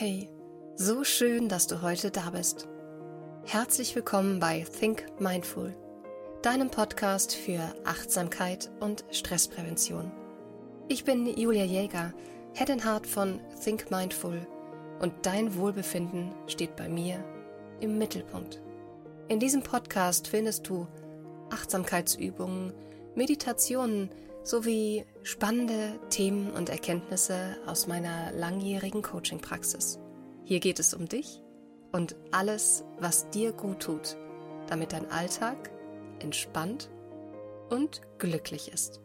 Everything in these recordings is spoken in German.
Hey, so schön, dass du heute da bist. Herzlich willkommen bei Think Mindful, deinem Podcast für Achtsamkeit und Stressprävention. Ich bin Julia Jäger, Head and Heart von Think Mindful und dein Wohlbefinden steht bei mir im Mittelpunkt. In diesem Podcast findest du Achtsamkeitsübungen, Meditationen sowie spannende Themen und Erkenntnisse aus meiner langjährigen Coaching-Praxis. Hier geht es um dich und alles, was dir gut tut, damit dein Alltag entspannt und glücklich ist.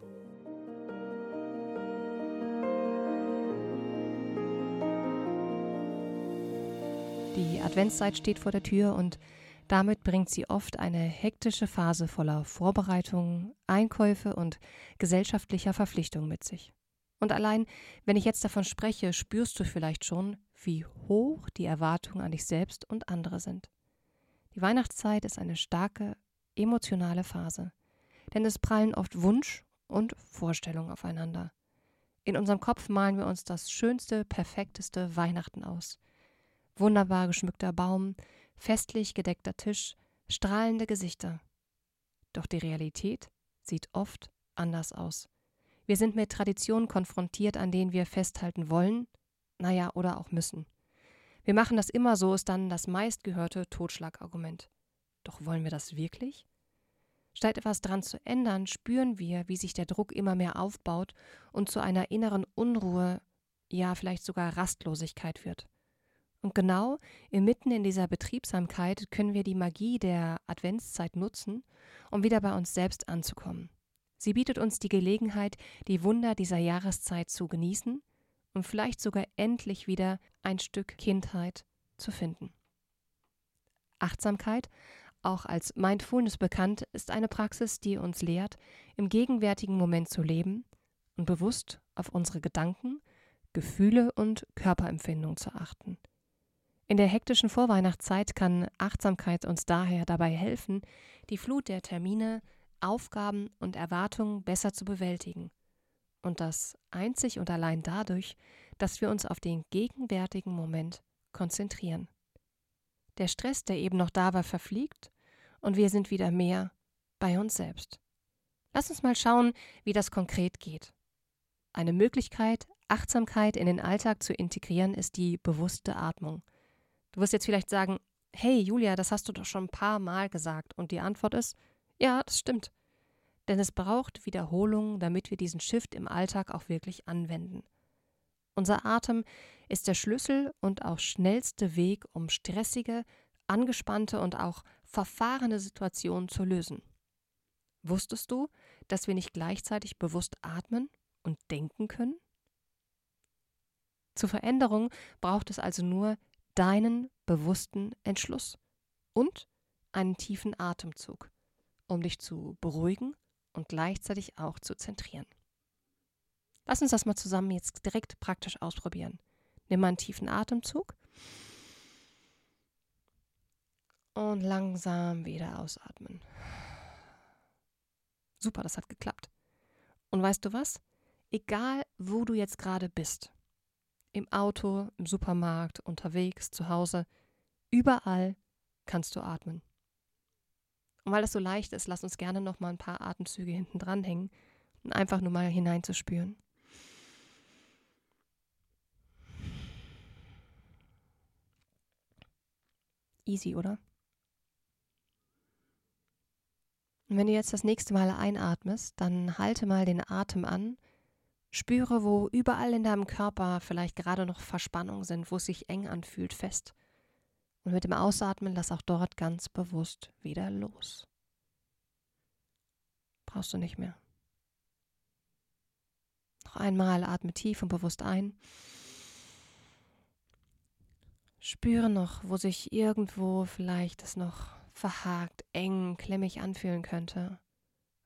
Die Adventszeit steht vor der Tür und damit bringt sie oft eine hektische Phase voller Vorbereitungen, Einkäufe und gesellschaftlicher Verpflichtungen mit sich. Und allein, wenn ich jetzt davon spreche, spürst du vielleicht schon, wie hoch die Erwartungen an dich selbst und andere sind. Die Weihnachtszeit ist eine starke emotionale Phase, denn es prallen oft Wunsch und Vorstellung aufeinander. In unserem Kopf malen wir uns das schönste, perfekteste Weihnachten aus. Wunderbar geschmückter Baum, festlich gedeckter Tisch, strahlende Gesichter. Doch die Realität sieht oft anders aus. Wir sind mit Traditionen konfrontiert, an denen wir festhalten wollen, naja, oder auch müssen. Wir machen das immer so, ist dann das meistgehörte Totschlagargument. Doch wollen wir das wirklich? Statt etwas dran zu ändern, spüren wir, wie sich der Druck immer mehr aufbaut und zu einer inneren Unruhe, ja vielleicht sogar Rastlosigkeit wird. Und genau inmitten in dieser Betriebsamkeit können wir die Magie der Adventszeit nutzen, um wieder bei uns selbst anzukommen. Sie bietet uns die Gelegenheit, die Wunder dieser Jahreszeit zu genießen und vielleicht sogar endlich wieder ein Stück Kindheit zu finden. Achtsamkeit, auch als Mindfulness bekannt, ist eine Praxis, die uns lehrt, im gegenwärtigen Moment zu leben und bewusst auf unsere Gedanken, Gefühle und Körperempfindungen zu achten – in der hektischen Vorweihnachtszeit kann Achtsamkeit uns daher dabei helfen, die Flut der Termine, Aufgaben und Erwartungen besser zu bewältigen. Und das einzig und allein dadurch, dass wir uns auf den gegenwärtigen Moment konzentrieren. Der Stress, der eben noch da war, verfliegt und wir sind wieder mehr bei uns selbst. Lass uns mal schauen, wie das konkret geht. Eine Möglichkeit, Achtsamkeit in den Alltag zu integrieren, ist die bewusste Atmung. Du wirst jetzt vielleicht sagen, hey Julia, das hast du doch schon ein paar Mal gesagt. Und die Antwort ist, ja, das stimmt. Denn es braucht Wiederholung, damit wir diesen Shift im Alltag auch wirklich anwenden. Unser Atem ist der Schlüssel und auch schnellste Weg, um stressige, angespannte und auch verfahrene Situationen zu lösen. Wusstest du, dass wir nicht gleichzeitig bewusst atmen und denken können? Zur Veränderung braucht es also nur deinen bewussten Entschluss und einen tiefen Atemzug, um dich zu beruhigen und gleichzeitig auch zu zentrieren. Lass uns das mal zusammen jetzt direkt praktisch ausprobieren. Nimm mal einen tiefen Atemzug und langsam wieder ausatmen. Super, das hat geklappt. Und weißt du was? Egal, wo du jetzt gerade bist, im Auto, im Supermarkt, unterwegs, zu Hause, überall kannst du atmen. Und weil das so leicht ist, lass uns gerne noch mal ein paar Atemzüge hinten dran hängen und einfach nur mal hineinzuspüren. Easy, oder? Und wenn du jetzt das nächste Mal einatmest, dann halte mal den Atem an Spüre, wo überall in deinem Körper vielleicht gerade noch Verspannungen sind, wo es sich eng anfühlt, fest. Und mit dem Ausatmen lass auch dort ganz bewusst wieder los. Brauchst du nicht mehr. Noch einmal atme tief und bewusst ein. Spüre noch, wo sich irgendwo vielleicht es noch verhakt, eng, klemmig anfühlen könnte.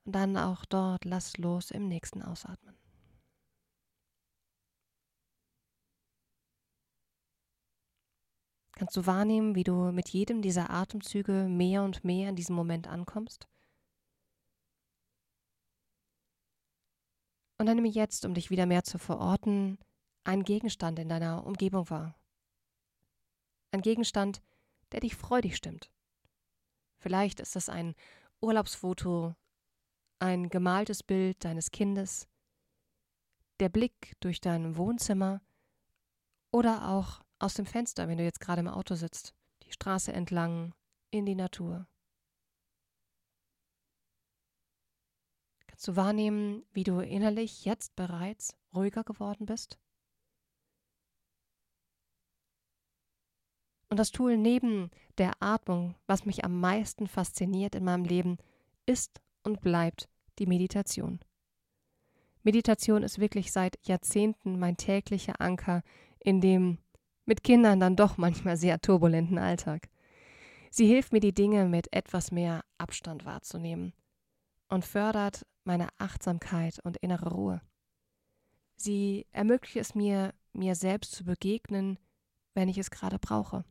Und dann auch dort lass los im nächsten Ausatmen. Kannst du wahrnehmen, wie du mit jedem dieser Atemzüge mehr und mehr in diesem Moment ankommst? Und dann nehme jetzt, um dich wieder mehr zu verorten, einen Gegenstand in deiner Umgebung wahr. Ein Gegenstand, der dich freudig stimmt. Vielleicht ist es ein Urlaubsfoto, ein gemaltes Bild deines Kindes, der Blick durch dein Wohnzimmer oder auch aus dem Fenster, wenn du jetzt gerade im Auto sitzt, die Straße entlang, in die Natur. Kannst du wahrnehmen, wie du innerlich jetzt bereits ruhiger geworden bist? Und das Tool neben der Atmung, was mich am meisten fasziniert in meinem Leben, ist und bleibt die Meditation. Meditation ist wirklich seit Jahrzehnten mein täglicher Anker in dem mit Kindern dann doch manchmal sehr turbulenten Alltag. Sie hilft mir, die Dinge mit etwas mehr Abstand wahrzunehmen und fördert meine Achtsamkeit und innere Ruhe. Sie ermöglicht es mir, mir selbst zu begegnen, wenn ich es gerade brauche.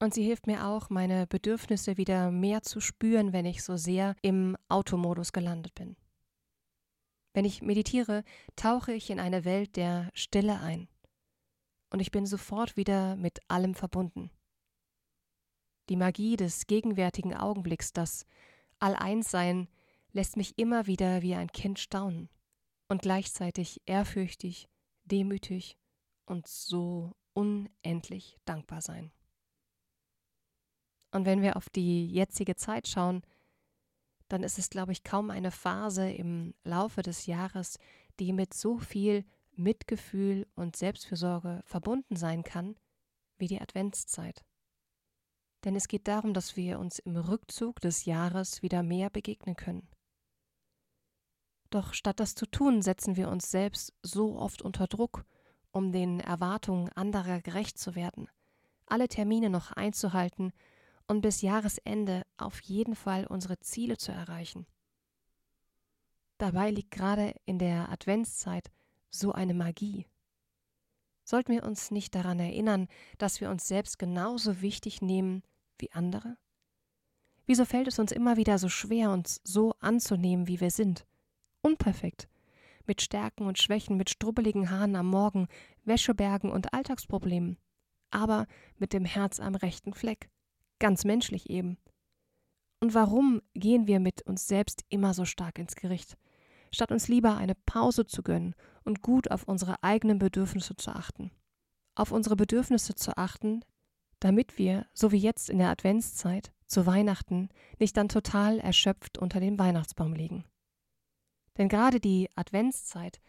Und sie hilft mir auch, meine Bedürfnisse wieder mehr zu spüren, wenn ich so sehr im Automodus gelandet bin. Wenn ich meditiere, tauche ich in eine Welt der Stille ein. Und ich bin sofort wieder mit allem verbunden. Die Magie des gegenwärtigen Augenblicks, das All-Eins-Sein, lässt mich immer wieder wie ein Kind staunen und gleichzeitig ehrfürchtig, demütig und so unendlich dankbar sein. Und wenn wir auf die jetzige Zeit schauen, dann ist es, glaube ich, kaum eine Phase im Laufe des Jahres, die mit so viel Mitgefühl und Selbstfürsorge verbunden sein kann wie die Adventszeit. Denn es geht darum, dass wir uns im Rückzug des Jahres wieder mehr begegnen können. Doch statt das zu tun, setzen wir uns selbst so oft unter Druck, um den Erwartungen anderer gerecht zu werden, alle Termine noch einzuhalten und bis Jahresende auf jeden Fall unsere Ziele zu erreichen. Dabei liegt gerade in der Adventszeit so eine Magie. Sollten wir uns nicht daran erinnern, dass wir uns selbst genauso wichtig nehmen wie andere? Wieso fällt es uns immer wieder so schwer, uns so anzunehmen, wie wir sind? Unperfekt, mit Stärken und Schwächen, mit strubbeligen Haaren am Morgen, Wäschebergen und Alltagsproblemen, aber mit dem Herz am rechten Fleck Ganz menschlich eben. Und warum gehen wir mit uns selbst immer so stark ins Gericht, statt uns lieber eine Pause zu gönnen und gut auf unsere eigenen Bedürfnisse zu achten? Auf unsere Bedürfnisse zu achten, damit wir, so wie jetzt in der Adventszeit, zu Weihnachten nicht dann total erschöpft unter dem Weihnachtsbaum liegen. Denn gerade die Adventszeit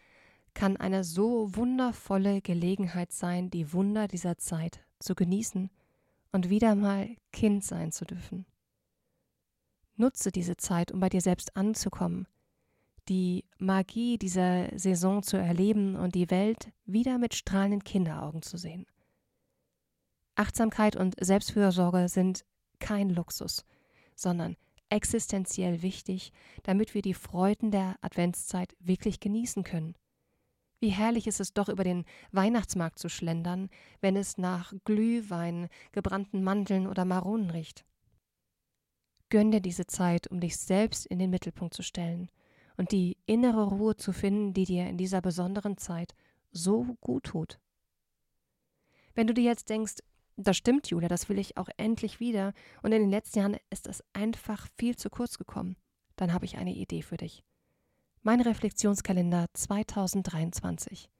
kann eine so wundervolle Gelegenheit sein, die Wunder dieser Zeit zu genießen und wieder mal Kind sein zu dürfen. Nutze diese Zeit, um bei dir selbst anzukommen, die Magie dieser Saison zu erleben und die Welt wieder mit strahlenden Kinderaugen zu sehen. Achtsamkeit und Selbstfürsorge sind kein Luxus, sondern existenziell wichtig, damit wir die Freuden der Adventszeit wirklich genießen können wie herrlich ist es doch, über den Weihnachtsmarkt zu schlendern, wenn es nach Glühwein, gebrannten Mandeln oder Maronen riecht. Gönn dir diese Zeit, um dich selbst in den Mittelpunkt zu stellen und die innere Ruhe zu finden, die dir in dieser besonderen Zeit so gut tut. Wenn du dir jetzt denkst, das stimmt, Julia, das will ich auch endlich wieder, und in den letzten Jahren ist es einfach viel zu kurz gekommen, dann habe ich eine Idee für dich mein Reflexionskalender 2023.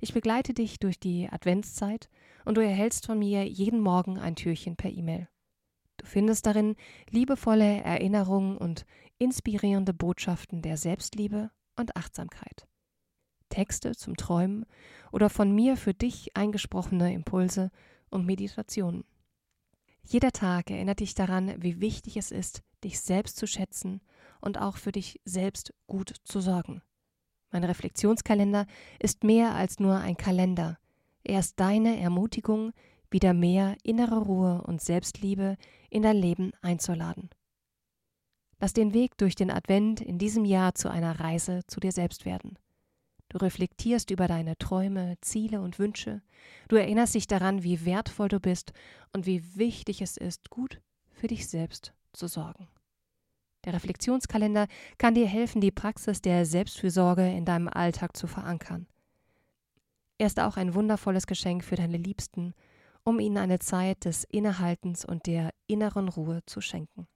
Ich begleite dich durch die Adventszeit und du erhältst von mir jeden Morgen ein Türchen per E-Mail. Du findest darin liebevolle Erinnerungen und inspirierende Botschaften der Selbstliebe und Achtsamkeit. Texte zum Träumen oder von mir für dich eingesprochene Impulse und Meditationen. Jeder Tag erinnert dich daran, wie wichtig es ist, dich selbst zu schätzen und auch für dich selbst gut zu sorgen. Mein Reflexionskalender ist mehr als nur ein Kalender. Er ist deine Ermutigung, wieder mehr innere Ruhe und Selbstliebe in dein Leben einzuladen. Lass den Weg durch den Advent in diesem Jahr zu einer Reise zu dir selbst werden. Du reflektierst über deine Träume, Ziele und Wünsche. Du erinnerst dich daran, wie wertvoll du bist und wie wichtig es ist, gut für dich selbst zu sorgen. Der Reflexionskalender kann dir helfen, die Praxis der Selbstfürsorge in deinem Alltag zu verankern. Er ist auch ein wundervolles Geschenk für deine Liebsten um ihnen eine Zeit des Innehaltens und der inneren Ruhe zu schenken.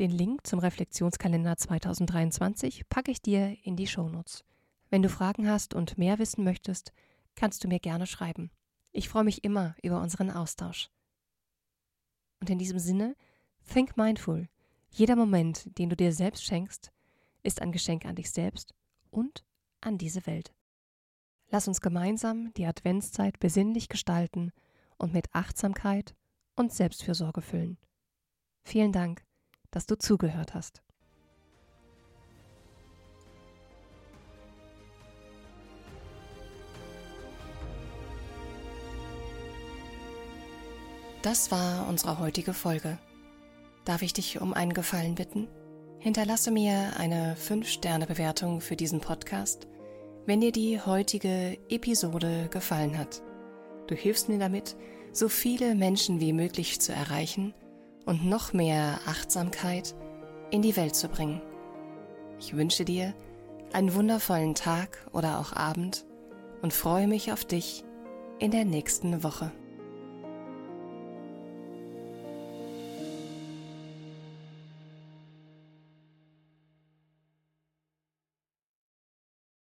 Den Link zum Reflexionskalender 2023 packe ich dir in die Shownotes. Wenn du Fragen hast und mehr wissen möchtest, kannst du mir gerne schreiben. Ich freue mich immer über unseren Austausch. Und in diesem Sinne, think mindful. Jeder Moment, den du dir selbst schenkst, ist ein Geschenk an dich selbst und an diese Welt. Lass uns gemeinsam die Adventszeit besinnlich gestalten und mit Achtsamkeit und Selbstfürsorge füllen. Vielen Dank, dass du zugehört hast. Das war unsere heutige Folge. Darf ich dich um einen Gefallen bitten? Hinterlasse mir eine 5-Sterne-Bewertung für diesen Podcast, wenn dir die heutige Episode gefallen hat. Du hilfst mir damit, so viele Menschen wie möglich zu erreichen und noch mehr Achtsamkeit in die Welt zu bringen. Ich wünsche dir einen wundervollen Tag oder auch Abend und freue mich auf dich in der nächsten Woche.